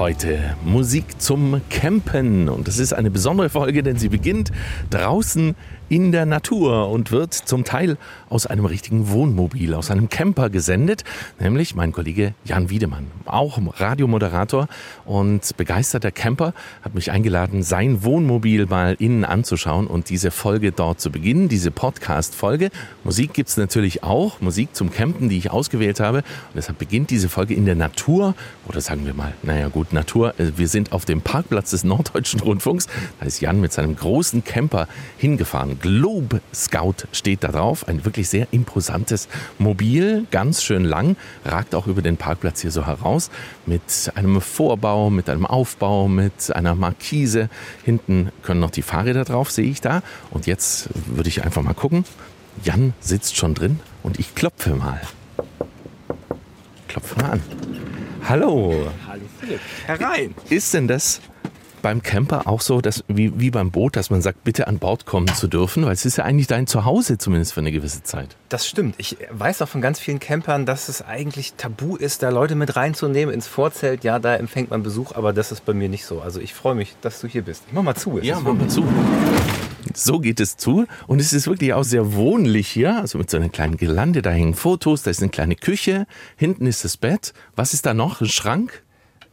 Heute Musik zum Campen. Und es ist eine besondere Folge, denn sie beginnt draußen in der Natur und wird zum Teil aus einem richtigen Wohnmobil, aus einem Camper gesendet, nämlich mein Kollege Jan Wiedemann, auch Radiomoderator und begeisterter Camper, hat mich eingeladen, sein Wohnmobil mal innen anzuschauen und diese Folge dort zu beginnen, diese Podcast-Folge. Musik gibt's natürlich auch, Musik zum Campen, die ich ausgewählt habe. Und deshalb beginnt diese Folge in der Natur oder sagen wir mal, naja gut, Natur. Wir sind auf dem Parkplatz des Norddeutschen Rundfunks, da ist Jan mit seinem großen Camper hingefahren Globe Scout steht da drauf. Ein wirklich sehr imposantes Mobil, ganz schön lang, ragt auch über den Parkplatz hier so heraus. Mit einem Vorbau, mit einem Aufbau, mit einer Markise. Hinten können noch die Fahrräder drauf, sehe ich da. Und jetzt würde ich einfach mal gucken. Jan sitzt schon drin und ich klopfe mal. Klopfe mal an. Hallo. Hallo Philipp. Herein. Ist denn das beim Camper auch so, dass, wie, wie beim Boot, dass man sagt, bitte an Bord kommen zu dürfen? Weil es ist ja eigentlich dein Zuhause zumindest für eine gewisse Zeit. Das stimmt. Ich weiß auch von ganz vielen Campern, dass es eigentlich tabu ist, da Leute mit reinzunehmen ins Vorzelt. Ja, da empfängt man Besuch, aber das ist bei mir nicht so. Also ich freue mich, dass du hier bist. Ich mach mal zu. Es ja, mach mal zu. So geht es zu. Und es ist wirklich auch sehr wohnlich hier. Also mit so einer kleinen Gelande. Da hängen Fotos, da ist eine kleine Küche. Hinten ist das Bett. Was ist da noch? Ein Schrank?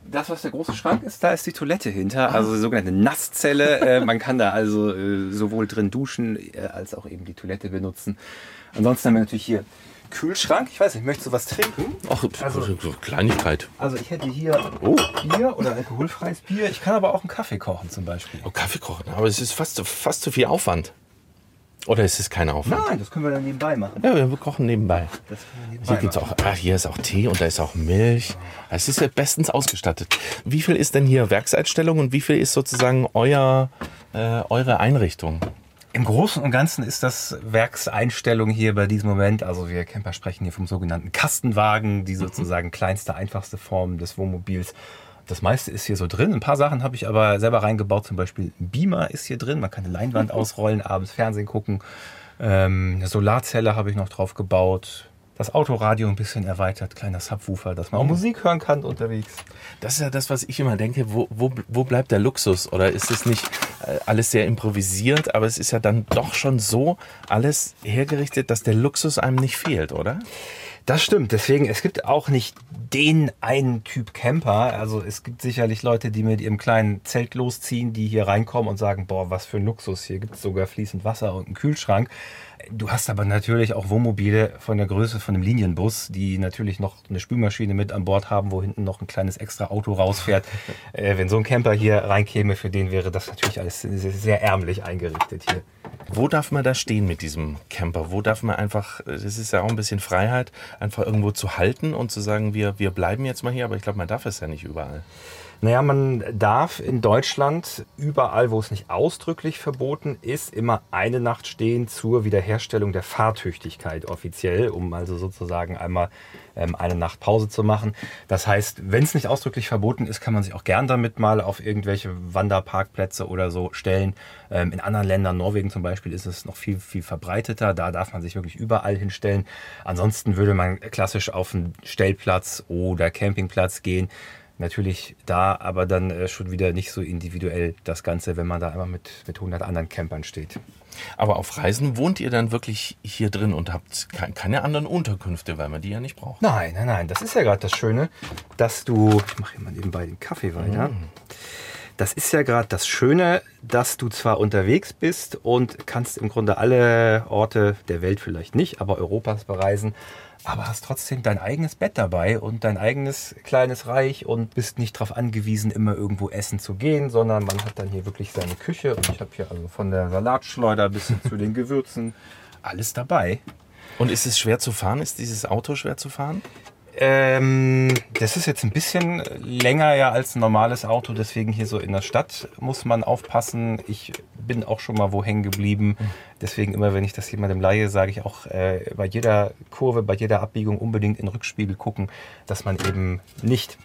das, was der große Schrank ist, da ist die Toilette hinter, also die sogenannte Nasszelle. äh, man kann da also äh, sowohl drin duschen äh, als auch eben die Toilette benutzen. Ansonsten haben wir natürlich hier Kühlschrank. Ich weiß nicht, möchtest du was trinken? Ach, also, so Kleinigkeit. Also ich hätte hier oh. Bier oder alkoholfreies Bier. Ich kann aber auch einen Kaffee kochen zum Beispiel. Oh, Kaffee kochen, aber es ist fast, fast zu viel Aufwand. Oder ist es kein Aufwand? Nein, das können wir dann nebenbei machen. Ja, wir kochen nebenbei. nebenbei hier, gibt's auch, ah, hier ist auch Tee und da ist auch Milch. Es ist ja bestens ausgestattet. Wie viel ist denn hier Werkseinstellung und wie viel ist sozusagen euer, äh, eure Einrichtung? Im Großen und Ganzen ist das Werkseinstellung hier bei diesem Moment, also wir Camper sprechen hier vom sogenannten Kastenwagen, die sozusagen kleinste, einfachste Form des Wohnmobils das meiste ist hier so drin. Ein paar Sachen habe ich aber selber reingebaut. Zum Beispiel ein Beamer ist hier drin. Man kann eine Leinwand ausrollen, abends Fernsehen gucken. Ähm, eine Solarzelle habe ich noch drauf gebaut. Das Autoradio ein bisschen erweitert, kleiner Subwoofer, dass man auch Musik hören kann unterwegs. Das ist ja das, was ich immer denke. Wo, wo, wo bleibt der Luxus? Oder ist es nicht alles sehr improvisiert, aber es ist ja dann doch schon so alles hergerichtet, dass der Luxus einem nicht fehlt, oder? Das stimmt. Deswegen, es gibt auch nicht den einen Typ Camper. Also es gibt sicherlich Leute, die mit ihrem kleinen Zelt losziehen, die hier reinkommen und sagen, boah, was für ein Luxus. Hier gibt es sogar fließend Wasser und einen Kühlschrank. Du hast aber natürlich auch Wohnmobile von der Größe von einem Linienbus, die natürlich noch eine Spülmaschine mit an Bord haben, wo hinten noch ein kleines extra Auto rausfährt. äh, wenn so ein Camper hier reinkäme, für den wäre das natürlich alles sehr, sehr ärmlich eingerichtet hier. Wo darf man da stehen mit diesem Camper? Wo darf man einfach, das ist ja auch ein bisschen Freiheit, einfach irgendwo zu halten und zu sagen, wir, wir bleiben jetzt mal hier, aber ich glaube, man darf es ja nicht überall. Naja, man darf in Deutschland überall, wo es nicht ausdrücklich verboten ist, immer eine Nacht stehen zur Wiederherstellung der Fahrtüchtigkeit offiziell, um also sozusagen einmal ähm, eine Nacht Pause zu machen. Das heißt, wenn es nicht ausdrücklich verboten ist, kann man sich auch gern damit mal auf irgendwelche Wanderparkplätze oder so stellen. Ähm, in anderen Ländern, Norwegen zum Beispiel, ist es noch viel, viel verbreiteter. Da darf man sich wirklich überall hinstellen. Ansonsten würde man klassisch auf einen Stellplatz oder Campingplatz gehen Natürlich da, aber dann äh, schon wieder nicht so individuell das Ganze, wenn man da einmal mit, mit 100 anderen Campern steht. Aber auf Reisen wohnt ihr dann wirklich hier drin und habt keine anderen Unterkünfte, weil man die ja nicht braucht? Nein, nein, nein. Das ist ja gerade das Schöne, dass du. Ich mache hier mal nebenbei den Kaffee weiter. Mm. Das ist ja gerade das Schöne, dass du zwar unterwegs bist und kannst im Grunde alle Orte der Welt vielleicht nicht, aber Europas bereisen aber hast trotzdem dein eigenes Bett dabei und dein eigenes kleines Reich und bist nicht darauf angewiesen, immer irgendwo essen zu gehen, sondern man hat dann hier wirklich seine Küche und ich habe hier also von der Salatschleuder bis hin zu den Gewürzen alles dabei. Und ist es schwer zu fahren? Ist dieses Auto schwer zu fahren? Ähm, das ist jetzt ein bisschen länger ja als ein normales Auto, deswegen hier so in der Stadt muss man aufpassen. Ich bin auch schon mal wo hängen geblieben. Deswegen immer, wenn ich das jemandem leihe, sage ich auch äh, bei jeder Kurve, bei jeder Abbiegung unbedingt in den Rückspiegel gucken, dass man eben nicht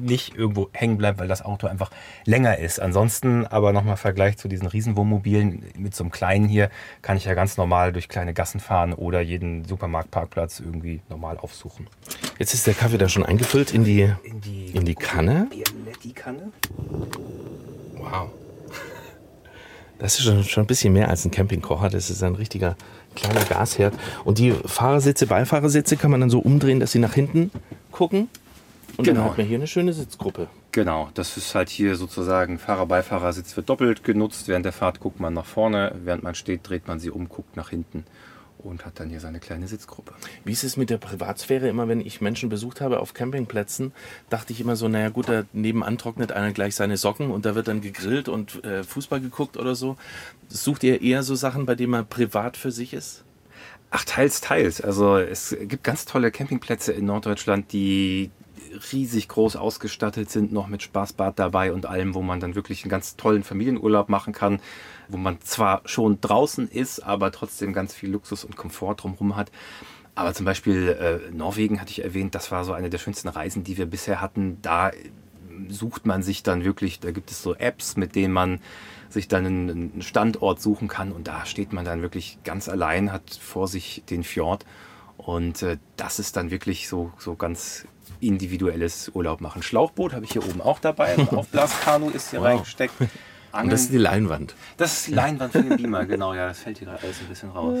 nicht irgendwo hängen bleibt, weil das Auto einfach länger ist. Ansonsten aber nochmal Vergleich zu diesen Riesenwohnmobilen. Mit so einem kleinen hier kann ich ja ganz normal durch kleine Gassen fahren oder jeden Supermarktparkplatz irgendwie normal aufsuchen. Jetzt ist der Kaffee da schon eingefüllt in die, In die, in die Kanne. Bialetti-Kanne. Wow. Das ist schon, schon ein bisschen mehr als ein Campingkocher. Das ist ein richtiger kleiner Gasherd. Und die Fahrersitze, Beifahrersitze kann man dann so umdrehen, dass sie nach hinten gucken. Und Genau. dann hat man hier eine schöne Sitzgruppe. Genau, das ist halt hier sozusagen Fahrer-Beifahrersitz wird doppelt genutzt. Während der Fahrt guckt man nach vorne, während man steht, dreht man sie um, guckt nach hinten und hat dann hier seine kleine Sitzgruppe. Wie ist es mit der Privatsphäre? Immer wenn ich Menschen besucht habe auf Campingplätzen, dachte ich immer so, naja gut, da nebenan trocknet einer gleich seine Socken und da wird dann gegrillt und äh, Fußball geguckt oder so. Sucht ihr eher so Sachen, bei denen man privat für sich ist? Ach, teils, teils. Also es gibt ganz tolle Campingplätze in Norddeutschland, die riesig groß ausgestattet sind, noch mit Spaßbad dabei und allem, wo man dann wirklich einen ganz tollen Familienurlaub machen kann, wo man zwar schon draußen ist, aber trotzdem ganz viel Luxus und Komfort drumherum hat. Aber zum Beispiel äh, Norwegen hatte ich erwähnt, das war so eine der schönsten Reisen, die wir bisher hatten. Da sucht man sich dann wirklich, da gibt es so Apps, mit denen man sich dann einen einen Standort suchen kann und da steht man dann wirklich ganz allein, hat vor sich den Fjord und äh, das ist dann wirklich so, so ganz individuelles Urlaub machen. Schlauchboot habe ich hier oben auch dabei, ein Aufblaskanu ist hier Wow. reingesteckt. Und das ist die Leinwand. das ist die Leinwand für den Beamer, genau, ja, das fällt hier gerade alles ein bisschen raus.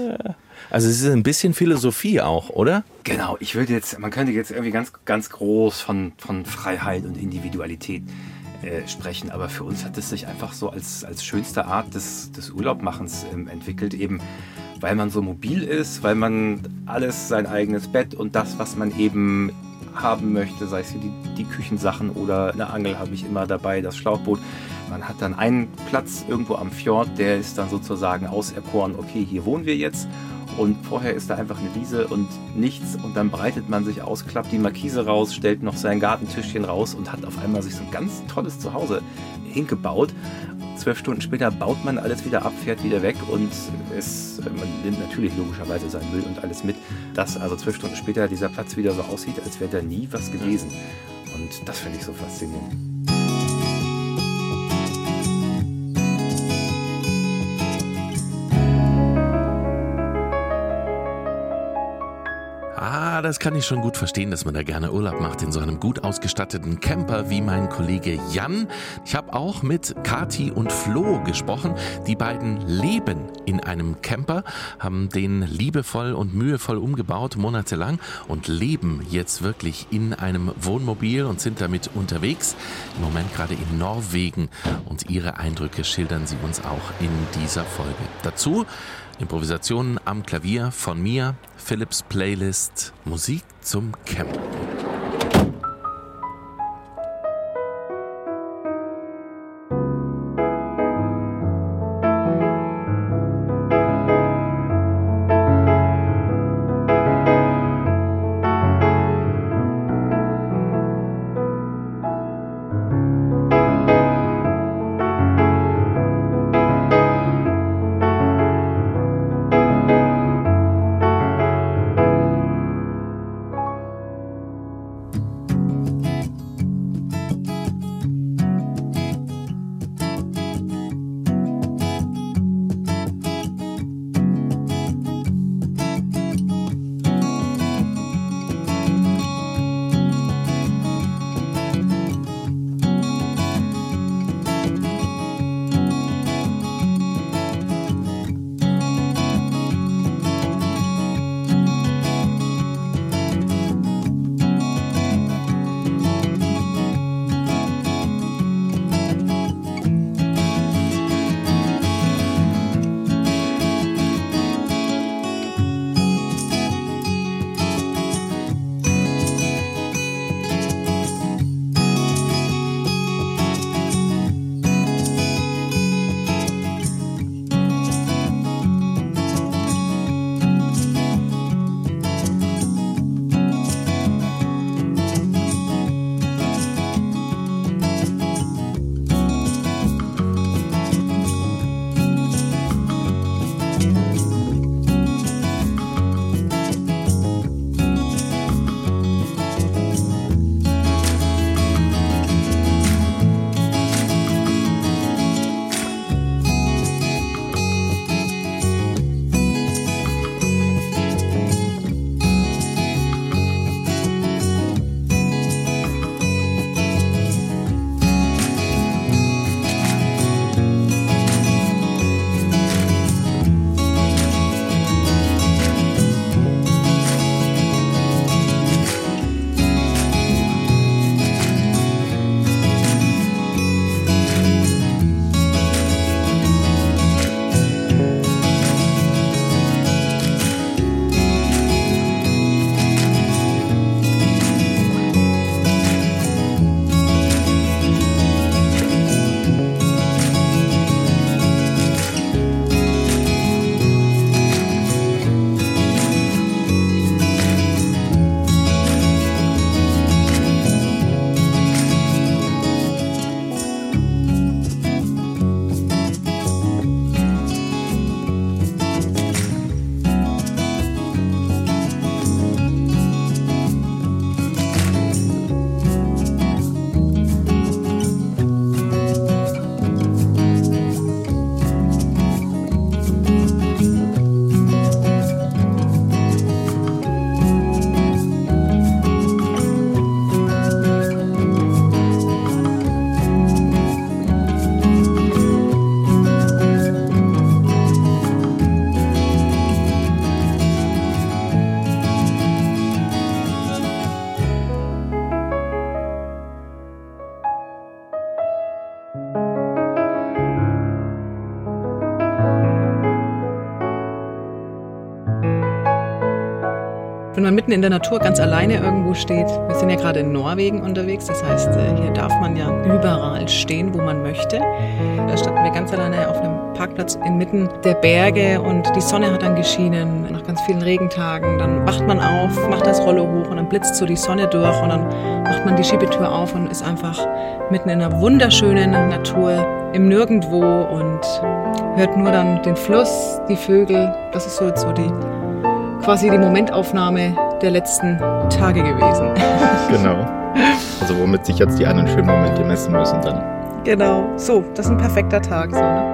Also es ist ein bisschen Philosophie auch, oder? Genau, ich würde jetzt, man könnte jetzt irgendwie ganz, ganz groß von, von Freiheit und Individualität äh, sprechen, aber für uns hat es sich einfach so als, als schönste Art des, des Urlaubmachens ähm, entwickelt, eben weil man so mobil ist, weil man alles, sein eigenes Bett und das, was man eben haben möchte, sei es die, die Küchensachen oder eine Angel habe ich immer dabei, das Schlauchboot. Man hat dann einen Platz irgendwo am Fjord, der ist dann sozusagen auserkoren, okay, hier wohnen wir jetzt. Und vorher ist da einfach eine Wiese und nichts und dann breitet man sich aus, klappt die Markise raus, stellt noch sein Gartentischchen raus und hat auf einmal sich so ein ganz tolles Zuhause hingebaut. Zwölf Stunden später baut man alles wieder ab, fährt wieder weg und es, man nimmt natürlich logischerweise seinen Müll und alles mit, dass also zwölf Stunden später dieser Platz wieder so aussieht, als wäre da nie was gewesen. Und das finde ich so faszinierend. Das kann ich schon gut verstehen, dass man da gerne Urlaub macht in so einem gut ausgestatteten Camper wie mein Kollege Jan. Ich habe auch mit Kati und Flo gesprochen. Die beiden leben in einem Camper, haben den liebevoll und mühevoll umgebaut, monatelang und leben jetzt wirklich in einem Wohnmobil und sind damit unterwegs. Im Moment gerade in Norwegen und ihre Eindrücke schildern sie uns auch in dieser Folge. Dazu Improvisationen am Klavier von mir, Philips Playlist Musik zum Campen. Mitten in der Natur ganz alleine irgendwo steht. Wir sind ja gerade in Norwegen unterwegs, das heißt, äh, hier darf man ja überall stehen, wo man möchte. Da standen wir ganz alleine auf einem Parkplatz inmitten der Berge und die Sonne hat dann geschienen nach ganz vielen Regentagen. Dann wacht man auf, macht das Rollo hoch und dann blitzt so die Sonne durch und dann macht man die Schiebetür auf und ist einfach mitten in einer wunderschönen Natur im Nirgendwo und hört nur dann den Fluss, die Vögel. Das ist so so die quasi die Momentaufnahme der letzten Tage gewesen. Genau. Also womit sich jetzt die anderen schönen Momente messen müssen dann. Genau. So, das ist ein perfekter Tag. So, ne?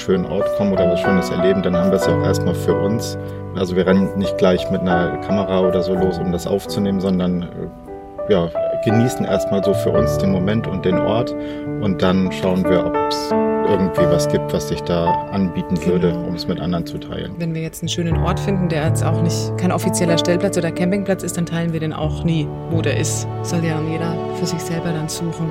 Schönen Ort kommen oder was Schönes erleben, dann haben wir es ja auch erstmal für uns. Also wir rennen nicht gleich mit einer Kamera oder so los, um das aufzunehmen, sondern äh, ja, genießen erstmal so für uns den Moment und den Ort und dann schauen wir, ob es irgendwie was gibt, was sich da anbieten würde, um es mit anderen zu teilen. Wenn wir jetzt einen schönen Ort finden, der jetzt auch nicht kein offizieller Stellplatz oder Campingplatz ist, dann teilen wir den auch nie, wo der ist. Soll ja jeder für sich selber dann suchen.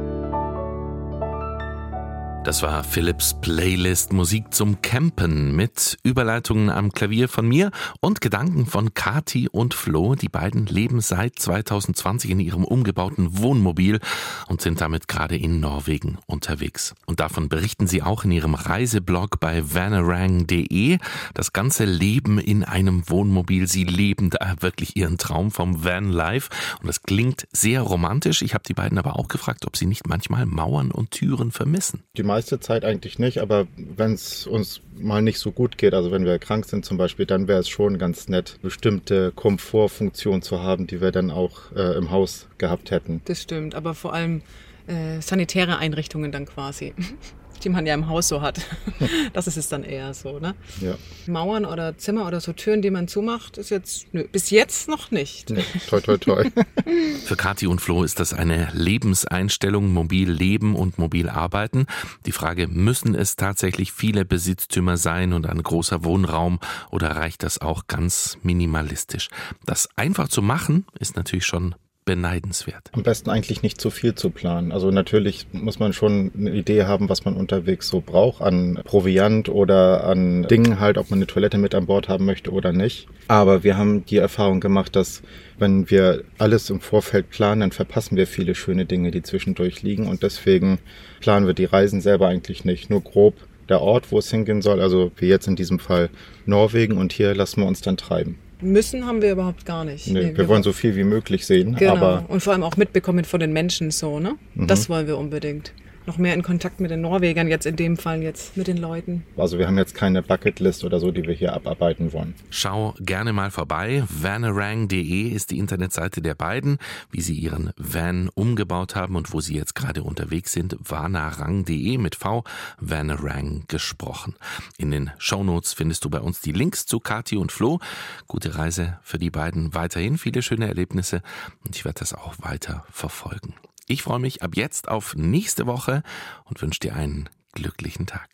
Das war Philips Playlist Musik zum Campen mit Überleitungen am Klavier von mir und Gedanken von Kati und Flo. Die beiden leben seit 2020 in ihrem umgebauten Wohnmobil und sind damit gerade in Norwegen unterwegs. Und davon berichten sie auch in ihrem Reiseblog bei vanarang.de. Das ganze Leben in einem Wohnmobil. Sie leben da wirklich ihren Traum vom Van Life und das klingt sehr romantisch. Ich habe die beiden aber auch gefragt, ob sie nicht manchmal Mauern und Türen vermissen. Die meiste Zeit eigentlich nicht, aber wenn es uns mal nicht so gut geht, also wenn wir krank sind zum Beispiel, dann wäre es schon ganz nett, bestimmte Komfortfunktionen zu haben, die wir dann auch äh, im Haus gehabt hätten. Das stimmt, aber vor allem äh, sanitäre Einrichtungen dann quasi die man ja im Haus so hat. Das ist es dann eher so, ne? Ja. Mauern oder Zimmer oder so Türen, die man zumacht, ist jetzt nö, bis jetzt noch nicht. Nee, toi toi toi. Für Kathi und Flo ist das eine Lebenseinstellung, mobil leben und mobil arbeiten. Die Frage, müssen es tatsächlich viele Besitztümer sein und ein großer Wohnraum oder reicht das auch ganz minimalistisch? Das einfach zu machen, ist natürlich schon beneidenswert. Am besten eigentlich nicht zu viel zu planen. Also natürlich muss man schon eine Idee haben, was man unterwegs so braucht an Proviant oder an Dingen halt, ob man eine Toilette mit an Bord haben möchte oder nicht. Aber wir haben die Erfahrung gemacht, dass wenn wir alles im Vorfeld planen, dann verpassen wir viele schöne Dinge, die zwischendurch liegen und deswegen planen wir die Reisen selber eigentlich nicht, nur grob der Ort, wo es hingehen soll, also wie jetzt in diesem Fall Norwegen und hier lassen wir uns dann treiben. Müssen haben wir überhaupt gar nicht. Nee, wir, wir wollen so viel wie möglich sehen. Genau. Aber und vor allem auch mitbekommen von den Menschen so, ne? Mhm. Das wollen wir unbedingt. Noch mehr in Kontakt mit den Norwegern, jetzt in dem Fall jetzt mit den Leuten. also wir haben jetzt keine Bucketlist oder so, die wir hier abarbeiten wollen. Schau gerne mal vorbei. vanarang.de ist die Internetseite der beiden, wie sie ihren Van umgebaut haben und wo sie jetzt gerade unterwegs sind. vanarang.de mit V, Vanarang gesprochen. In den Shownotes findest du bei uns die Links zu Kati und Flo. Gute Reise für die beiden weiterhin, viele schöne Erlebnisse und ich werde das auch weiter verfolgen. Ich freue mich ab jetzt auf nächste Woche und wünsche dir einen glücklichen Tag.